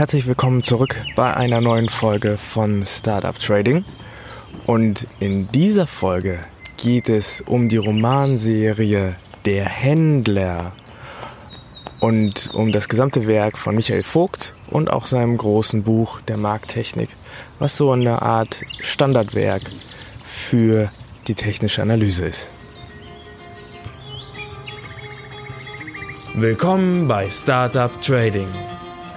Herzlich willkommen zurück bei einer neuen Folge von Startup Trading. Und in dieser Folge geht es um die Romanserie Der Händler und um das gesamte Werk von Michael Vogt und auch seinem großen Buch der Markttechnik, was so eine Art Standardwerk für die technische Analyse ist. Willkommen bei Startup Trading,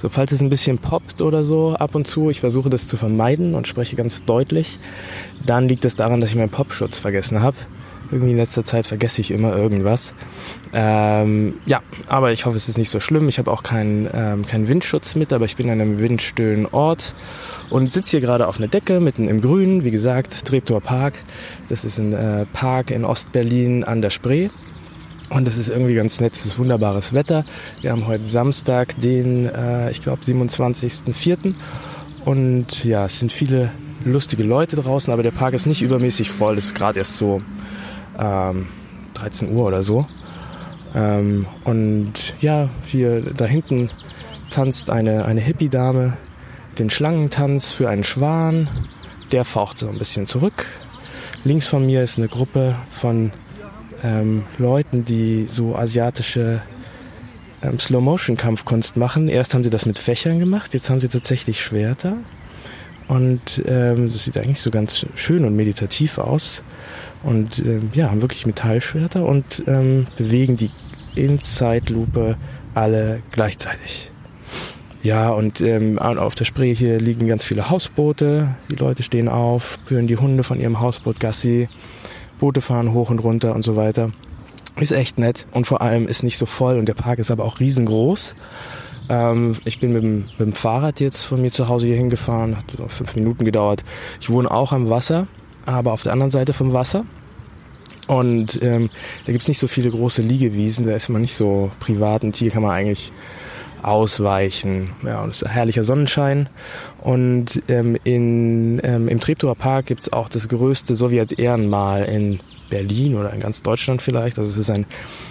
So, falls es ein bisschen poppt oder so ab und zu, ich versuche das zu vermeiden und spreche ganz deutlich, dann liegt es daran, dass ich meinen Popschutz vergessen habe. Irgendwie in letzter Zeit vergesse ich immer irgendwas. Ähm, ja, aber ich hoffe, es ist nicht so schlimm. Ich habe auch keinen ähm, keinen Windschutz mit, aber ich bin an einem windstillen Ort und sitze hier gerade auf einer Decke mitten im Grün. Wie gesagt, Treptower Park. Das ist ein äh, Park in Ostberlin an der Spree. Und es ist irgendwie ganz nett, es ist wunderbares Wetter. Wir haben heute Samstag, den, äh, ich glaube, 27.04. Und ja, es sind viele lustige Leute draußen, aber der Park ist nicht übermäßig voll. Es ist gerade erst so ähm, 13 Uhr oder so. Ähm, und ja, hier da hinten tanzt eine, eine Hippie-Dame den Schlangentanz für einen Schwan. Der faucht so ein bisschen zurück. Links von mir ist eine Gruppe von ähm, Leuten, die so asiatische ähm, Slow-Motion-Kampfkunst machen. Erst haben sie das mit Fächern gemacht, jetzt haben sie tatsächlich Schwerter. Und ähm, das sieht eigentlich so ganz schön und meditativ aus. Und ähm, ja, haben wirklich Metallschwerter und ähm, bewegen die in Zeitlupe alle gleichzeitig. Ja, und ähm, auf der Spree hier liegen ganz viele Hausboote. Die Leute stehen auf, führen die Hunde von ihrem Hausboot Gassi. Boote fahren hoch und runter und so weiter. Ist echt nett und vor allem ist nicht so voll und der Park ist aber auch riesengroß. Ähm, ich bin mit dem, mit dem Fahrrad jetzt von mir zu Hause hier hingefahren, hat fünf Minuten gedauert. Ich wohne auch am Wasser, aber auf der anderen Seite vom Wasser. Und ähm, da gibt's nicht so viele große Liegewiesen, da ist man nicht so privat und hier kann man eigentlich ausweichen. Ja, und es ist herrlicher Sonnenschein. Und ähm, in, ähm, im Treptower Park gibt's auch das größte Sowjet-Ehrenmal in Berlin oder in ganz Deutschland vielleicht. Also es ist ein,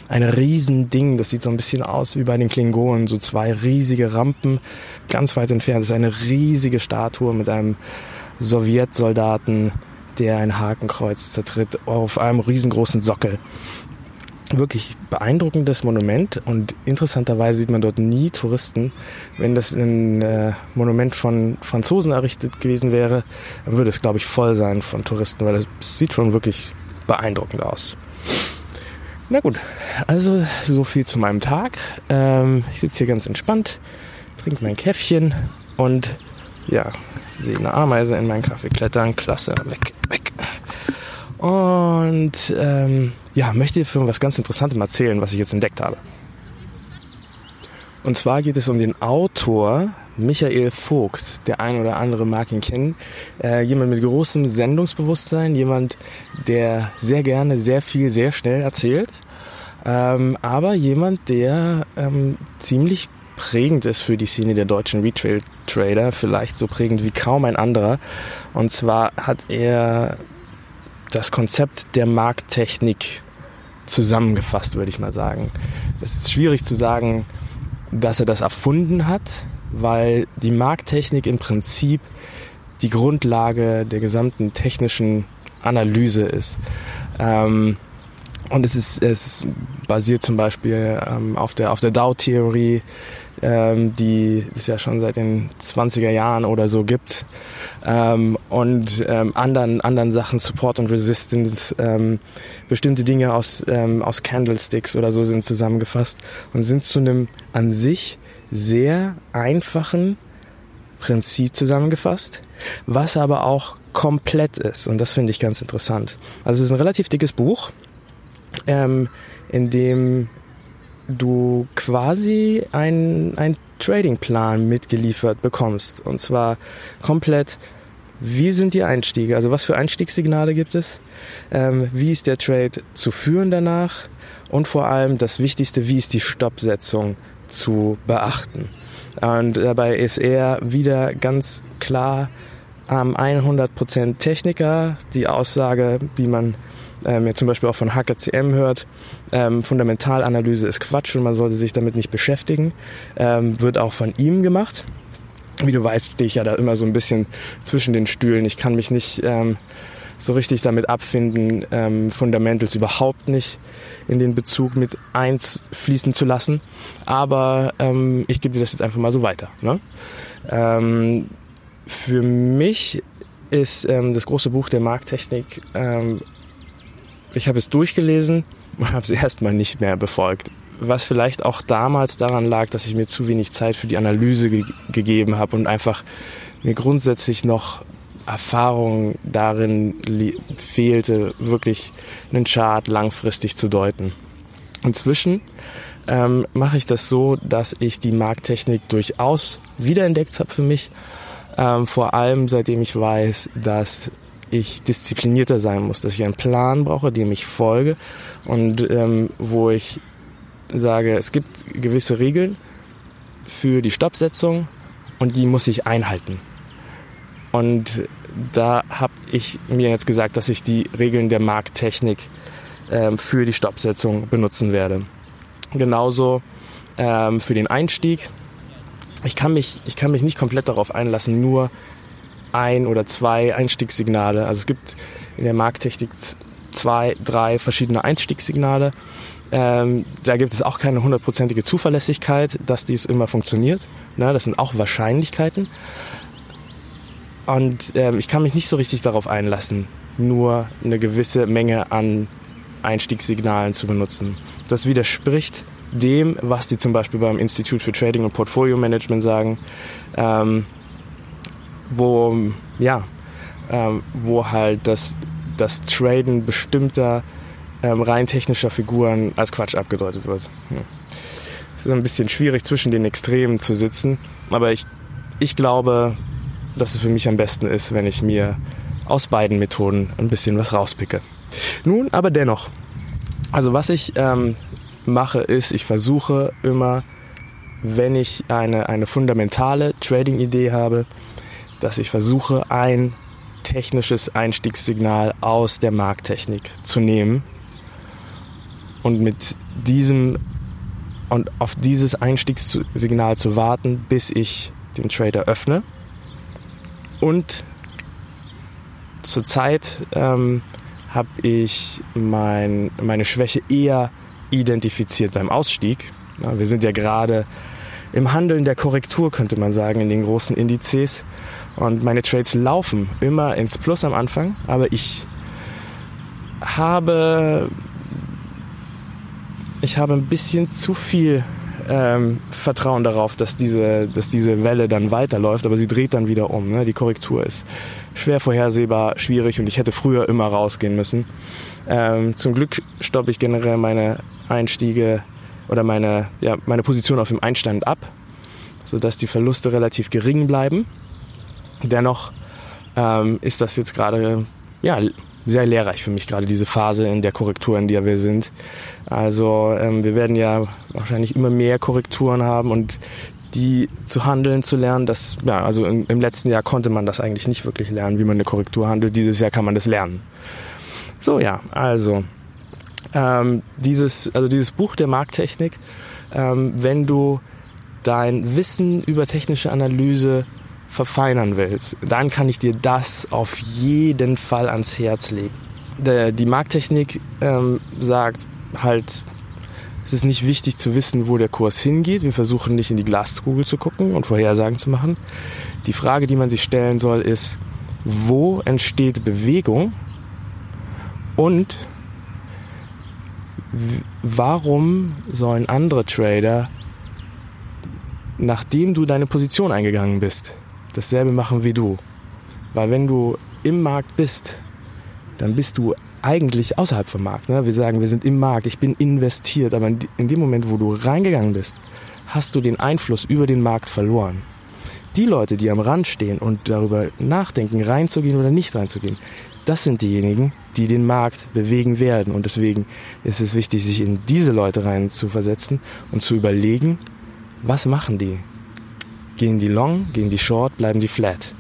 ein Riesending. Das sieht so ein bisschen aus wie bei den Klingonen. So zwei riesige Rampen ganz weit entfernt. Das ist eine riesige Statue mit einem Sowjetsoldaten, der ein Hakenkreuz zertritt auf einem riesengroßen Sockel wirklich beeindruckendes Monument und interessanterweise sieht man dort nie Touristen. Wenn das ein äh, Monument von Franzosen errichtet gewesen wäre, dann würde es, glaube ich, voll sein von Touristen, weil es sieht schon wirklich beeindruckend aus. Na gut, also so viel zu meinem Tag. Ähm, ich sitze hier ganz entspannt, trinke mein Käffchen und ja, sehe eine Ameise in meinen Kaffee klettern. Klasse, weg, weg. Und ähm, ja, möchte für was ganz Interessantes erzählen, was ich jetzt entdeckt habe. Und zwar geht es um den Autor Michael Vogt. Der ein oder andere mag ihn kennen. Äh, jemand mit großem Sendungsbewusstsein, jemand, der sehr gerne, sehr viel, sehr schnell erzählt. Ähm, aber jemand, der ähm, ziemlich prägend ist für die Szene der deutschen Retail-Trader, vielleicht so prägend wie kaum ein anderer. Und zwar hat er das Konzept der Markttechnik zusammengefasst, würde ich mal sagen. Es ist schwierig zu sagen, dass er das erfunden hat, weil die Markttechnik im Prinzip die Grundlage der gesamten technischen Analyse ist. Ähm, und es ist, es basiert zum Beispiel ähm, auf der, auf der Dow-Theorie, ähm, die es ja schon seit den 20er Jahren oder so gibt. Ähm, und ähm, anderen, anderen Sachen, Support und Resistance, ähm, bestimmte Dinge aus, ähm, aus Candlesticks oder so sind zusammengefasst und sind zu einem an sich sehr einfachen Prinzip zusammengefasst, was aber auch komplett ist. Und das finde ich ganz interessant. Also es ist ein relativ dickes Buch, ähm, in dem du quasi einen, Tradingplan mitgeliefert bekommst. Und zwar komplett, wie sind die Einstiege? Also was für Einstiegssignale gibt es? Ähm, wie ist der Trade zu führen danach? Und vor allem das Wichtigste, wie ist die Stoppsetzung zu beachten? Und dabei ist er wieder ganz klar ähm, 100% Techniker. Die Aussage, die man ähm, jetzt zum Beispiel auch von HKCM hört, ähm, Fundamentalanalyse ist Quatsch und man sollte sich damit nicht beschäftigen, ähm, wird auch von ihm gemacht. Wie du weißt, stehe ich ja da immer so ein bisschen zwischen den Stühlen. Ich kann mich nicht ähm, so richtig damit abfinden, ähm, Fundamentals überhaupt nicht in den Bezug mit eins fließen zu lassen. Aber ähm, ich gebe dir das jetzt einfach mal so weiter. Ne? Ähm, für mich ist ähm, das große Buch der Markttechnik ähm, ich habe es durchgelesen und habe es erstmal nicht mehr befolgt. Was vielleicht auch damals daran lag, dass ich mir zu wenig Zeit für die Analyse ge gegeben habe und einfach mir grundsätzlich noch Erfahrung darin fehlte, wirklich einen Chart langfristig zu deuten. Inzwischen ähm, mache ich das so, dass ich die Markttechnik durchaus wiederentdeckt habe für mich. Ähm, vor allem seitdem ich weiß, dass ich disziplinierter sein muss, dass ich einen Plan brauche, dem ich folge und ähm, wo ich sage, es gibt gewisse Regeln für die Stoppsetzung und die muss ich einhalten. Und da habe ich mir jetzt gesagt, dass ich die Regeln der Markttechnik ähm, für die Stoppsetzung benutzen werde. Genauso ähm, für den Einstieg. Ich kann, mich, ich kann mich nicht komplett darauf einlassen, nur ein oder zwei Einstiegssignale. Also es gibt in der Markttechnik zwei, drei verschiedene Einstiegssignale. Ähm, da gibt es auch keine hundertprozentige Zuverlässigkeit, dass dies immer funktioniert. Ne, das sind auch Wahrscheinlichkeiten. Und ähm, ich kann mich nicht so richtig darauf einlassen, nur eine gewisse Menge an Einstiegssignalen zu benutzen. Das widerspricht dem, was die zum Beispiel beim Institut für Trading und Portfolio Management sagen. Ähm, wo, ja, ähm, wo halt das, das Traden bestimmter ähm, rein technischer Figuren als Quatsch abgedeutet wird. Ja. Es ist ein bisschen schwierig zwischen den Extremen zu sitzen, aber ich, ich glaube, dass es für mich am besten ist, wenn ich mir aus beiden Methoden ein bisschen was rauspicke. Nun, aber dennoch, also was ich ähm, mache, ist, ich versuche immer, wenn ich eine, eine fundamentale Trading-Idee habe, dass ich versuche, ein technisches Einstiegssignal aus der Markttechnik zu nehmen und mit diesem und auf dieses Einstiegssignal zu warten, bis ich den Trader öffne. Und zurzeit ähm, habe ich mein, meine Schwäche eher identifiziert beim Ausstieg. Ja, wir sind ja gerade im Handeln der Korrektur, könnte man sagen, in den großen Indizes. Und meine Trades laufen immer ins Plus am Anfang, aber ich habe ich habe ein bisschen zu viel ähm, Vertrauen darauf, dass diese, dass diese Welle dann weiterläuft, aber sie dreht dann wieder um. Ne? Die Korrektur ist schwer vorhersehbar, schwierig und ich hätte früher immer rausgehen müssen. Ähm, zum Glück stoppe ich generell meine Einstiege oder meine, ja, meine Position auf dem Einstand ab, sodass die Verluste relativ gering bleiben. Dennoch ähm, ist das jetzt gerade ja, sehr lehrreich für mich, gerade diese Phase in der Korrektur, in der wir sind. Also ähm, wir werden ja wahrscheinlich immer mehr Korrekturen haben und die zu handeln, zu lernen, das, ja, also im, im letzten Jahr konnte man das eigentlich nicht wirklich lernen, wie man eine Korrektur handelt. Dieses Jahr kann man das lernen. So, ja, also ähm, dieses, also dieses Buch der Markttechnik, ähm, wenn du dein Wissen über technische Analyse verfeinern willst, dann kann ich dir das auf jeden Fall ans Herz legen. Die Markttechnik ähm, sagt halt Es ist nicht wichtig zu wissen, wo der Kurs hingeht. Wir versuchen nicht in die Glaskugel zu gucken und Vorhersagen zu machen. Die Frage, die man sich stellen soll, ist, wo entsteht Bewegung und warum sollen andere Trader, nachdem du deine Position eingegangen bist, dasselbe machen wie du? Weil wenn du im Markt bist, dann bist du eigentlich außerhalb vom Markt. Ne? Wir sagen, wir sind im Markt, ich bin investiert, aber in dem Moment, wo du reingegangen bist, hast du den Einfluss über den Markt verloren. Die Leute, die am Rand stehen und darüber nachdenken, reinzugehen oder nicht reinzugehen, das sind diejenigen, die den Markt bewegen werden. Und deswegen ist es wichtig, sich in diese Leute rein zu versetzen und zu überlegen, was machen die? Gehen die long, gehen die short, bleiben die flat?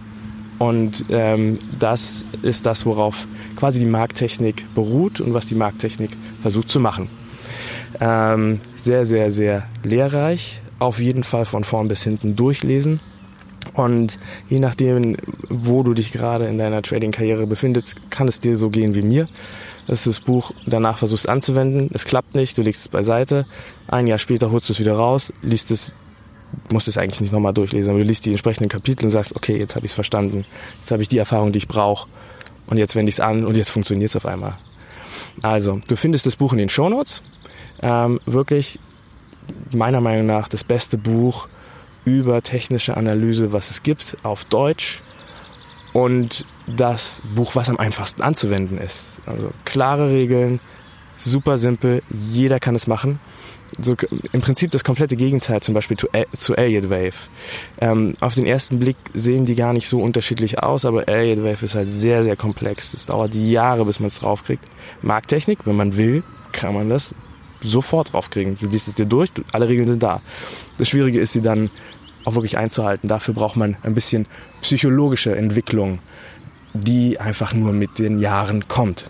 Und ähm, das ist das, worauf quasi die Markttechnik beruht und was die Markttechnik versucht zu machen. Ähm, sehr, sehr, sehr lehrreich. Auf jeden Fall von vorn bis hinten durchlesen. Und je nachdem, wo du dich gerade in deiner Trading-Karriere befindest, kann es dir so gehen wie mir. Dass du das Buch danach versuchst anzuwenden. Es klappt nicht, du legst es beiseite. Ein Jahr später holst du es wieder raus, liest es musst es eigentlich nicht nochmal durchlesen, aber du liest die entsprechenden Kapitel und sagst, okay, jetzt habe ich es verstanden, jetzt habe ich die Erfahrung, die ich brauche und jetzt wende ich es an und jetzt funktioniert es auf einmal. Also, du findest das Buch in den Shownotes. Ähm, wirklich meiner Meinung nach das beste Buch über technische Analyse, was es gibt, auf Deutsch. Und das Buch, was am einfachsten anzuwenden ist. Also klare Regeln, super simpel, jeder kann es machen so im Prinzip das komplette Gegenteil zum Beispiel zu, zu Elliott Wave. Ähm, auf den ersten Blick sehen die gar nicht so unterschiedlich aus, aber Elliott Wave ist halt sehr, sehr komplex. Es dauert Jahre, bis man es draufkriegt. Markttechnik, wenn man will, kann man das sofort draufkriegen. Du liest es dir durch, alle Regeln sind da. Das Schwierige ist, sie dann auch wirklich einzuhalten. Dafür braucht man ein bisschen psychologische Entwicklung, die einfach nur mit den Jahren kommt.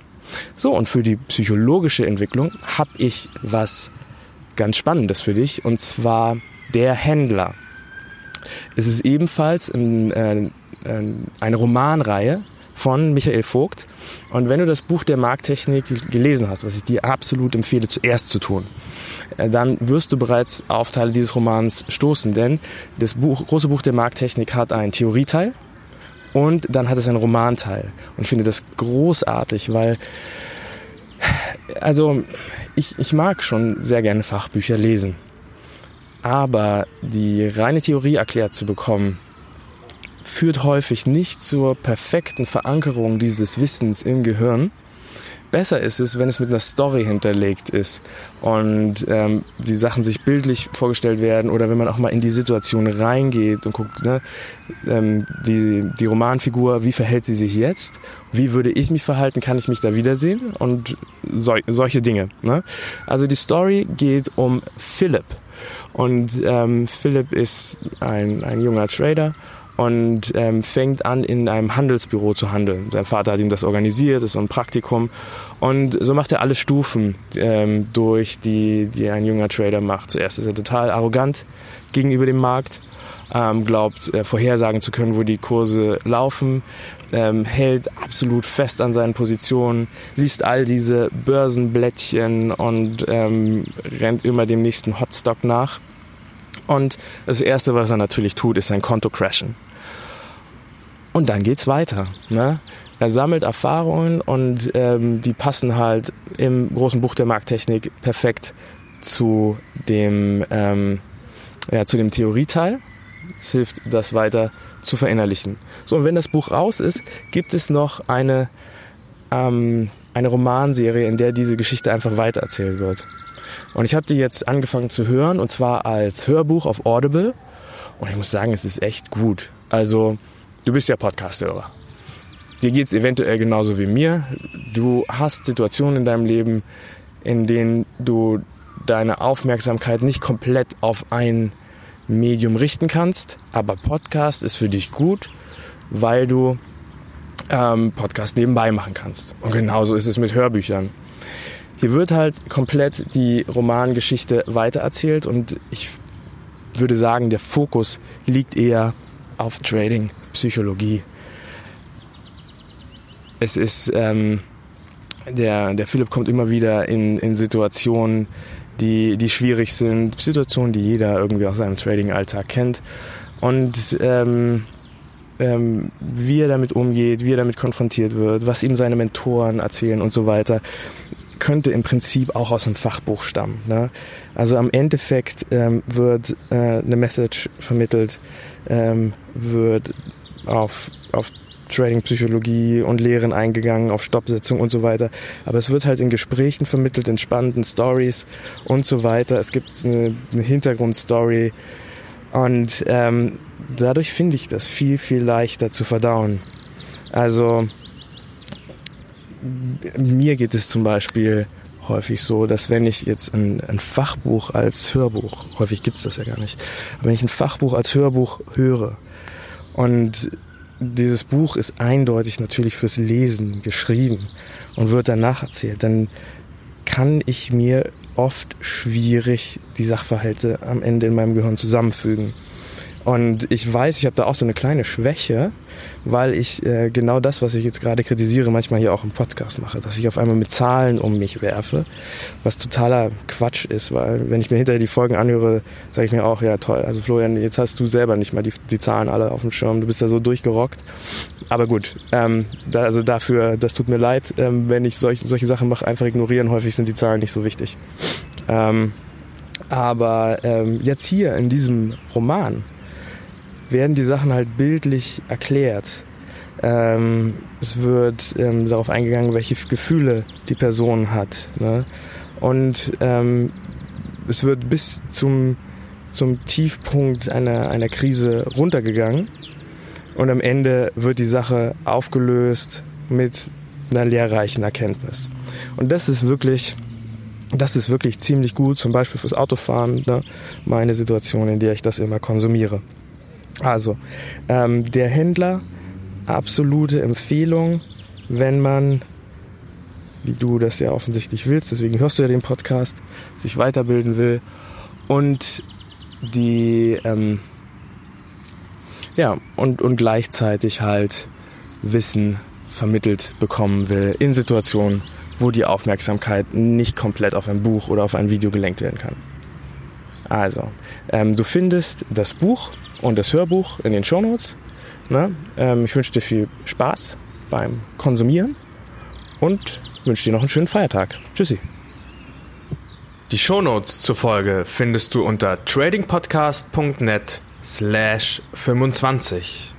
So, und für die psychologische Entwicklung habe ich was ganz Spannendes für dich, und zwar Der Händler. Es ist ebenfalls ein, äh, eine Romanreihe von Michael Vogt. Und wenn du das Buch der Markttechnik gelesen hast, was ich dir absolut empfehle, zuerst zu tun, äh, dann wirst du bereits auf Teile dieses Romans stoßen. Denn das Buch, große Buch der Markttechnik hat einen Theorieteil und dann hat es einen Romanteil. Und ich finde das großartig, weil also ich, ich mag schon sehr gerne Fachbücher lesen. Aber die reine Theorie erklärt zu bekommen, führt häufig nicht zur perfekten Verankerung dieses Wissens im Gehirn, Besser ist es, wenn es mit einer Story hinterlegt ist und ähm, die Sachen sich bildlich vorgestellt werden oder wenn man auch mal in die Situation reingeht und guckt, ne, ähm, die, die Romanfigur, wie verhält sie sich jetzt? Wie würde ich mich verhalten? Kann ich mich da wiedersehen? Und so, solche Dinge. Ne? Also die Story geht um Philipp. Und ähm, Philipp ist ein, ein junger Trader und ähm, fängt an, in einem Handelsbüro zu handeln. Sein Vater hat ihm das organisiert, ist so ein Praktikum. Und so macht er alle Stufen ähm, durch, die, die ein junger Trader macht. Zuerst ist er total arrogant gegenüber dem Markt, ähm, glaubt äh, vorhersagen zu können, wo die Kurse laufen, ähm, hält absolut fest an seinen Positionen, liest all diese Börsenblättchen und ähm, rennt immer dem nächsten Hotstock nach. Und das Erste, was er natürlich tut, ist sein Konto crashen. Und dann geht's weiter. Ne? Er sammelt Erfahrungen und ähm, die passen halt im großen Buch der Markttechnik perfekt zu dem, ähm, ja, zu dem Theorieteil. Es hilft, das weiter zu verinnerlichen. So, und wenn das Buch raus ist, gibt es noch eine, ähm, eine Romanserie, in der diese Geschichte einfach weitererzählt wird. Und ich habe die jetzt angefangen zu hören, und zwar als Hörbuch auf Audible. Und ich muss sagen, es ist echt gut. Also Du bist ja Podcast-Hörer. Dir geht es eventuell genauso wie mir. Du hast Situationen in deinem Leben, in denen du deine Aufmerksamkeit nicht komplett auf ein Medium richten kannst. Aber Podcast ist für dich gut, weil du ähm, Podcast nebenbei machen kannst. Und genauso ist es mit Hörbüchern. Hier wird halt komplett die Romangeschichte weitererzählt und ich würde sagen, der Fokus liegt eher auf Trading, Psychologie. Es ist, ähm, der, der Philipp kommt immer wieder in, in Situationen, die, die schwierig sind, Situationen, die jeder irgendwie aus seinem Trading-Alltag kennt. Und ähm, ähm, wie er damit umgeht, wie er damit konfrontiert wird, was ihm seine Mentoren erzählen und so weiter, könnte im Prinzip auch aus einem Fachbuch stammen. Ne? Also am Endeffekt ähm, wird äh, eine Message vermittelt, ähm, wird auf, auf Trading-Psychologie und Lehren eingegangen, auf Stoppsetzung und so weiter. Aber es wird halt in Gesprächen vermittelt, in spannenden Stories und so weiter. Es gibt eine, eine Hintergrundstory und ähm, dadurch finde ich das viel, viel leichter zu verdauen. Also mir geht es zum Beispiel häufig so, dass wenn ich jetzt ein, ein Fachbuch als Hörbuch, häufig gibt es das ja gar nicht, aber wenn ich ein Fachbuch als Hörbuch höre und dieses Buch ist eindeutig natürlich fürs Lesen geschrieben und wird danach erzählt, dann kann ich mir oft schwierig die Sachverhalte am Ende in meinem Gehirn zusammenfügen. Und ich weiß, ich habe da auch so eine kleine Schwäche, weil ich äh, genau das, was ich jetzt gerade kritisiere, manchmal hier auch im Podcast mache, dass ich auf einmal mit Zahlen um mich werfe, was totaler Quatsch ist, weil wenn ich mir hinterher die Folgen anhöre, sage ich mir auch, ja toll, also Florian, jetzt hast du selber nicht mal die, die Zahlen alle auf dem Schirm, du bist da so durchgerockt. Aber gut, ähm, da, also dafür, das tut mir leid, ähm, wenn ich solch, solche Sachen mache, einfach ignorieren, häufig sind die Zahlen nicht so wichtig. Ähm, aber ähm, jetzt hier in diesem Roman, werden die Sachen halt bildlich erklärt. Ähm, es wird ähm, darauf eingegangen, welche Gefühle die Person hat. Ne? Und ähm, es wird bis zum, zum Tiefpunkt einer, einer Krise runtergegangen. Und am Ende wird die Sache aufgelöst mit einer lehrreichen Erkenntnis. Und das ist wirklich, das ist wirklich ziemlich gut, zum Beispiel fürs Autofahren, ne? meine Situation, in der ich das immer konsumiere. Also, ähm, der Händler, absolute Empfehlung, wenn man, wie du das ja offensichtlich willst, deswegen hörst du ja den Podcast, sich weiterbilden will und die, ähm, ja, und, und gleichzeitig halt Wissen vermittelt bekommen will in Situationen, wo die Aufmerksamkeit nicht komplett auf ein Buch oder auf ein Video gelenkt werden kann. Also, ähm, du findest das Buch und das Hörbuch in den Shownotes. Ne? Ähm, ich wünsche dir viel Spaß beim Konsumieren und wünsche dir noch einen schönen Feiertag. Tschüssi. Die Shownotes zur Folge findest du unter tradingpodcast.net slash 25.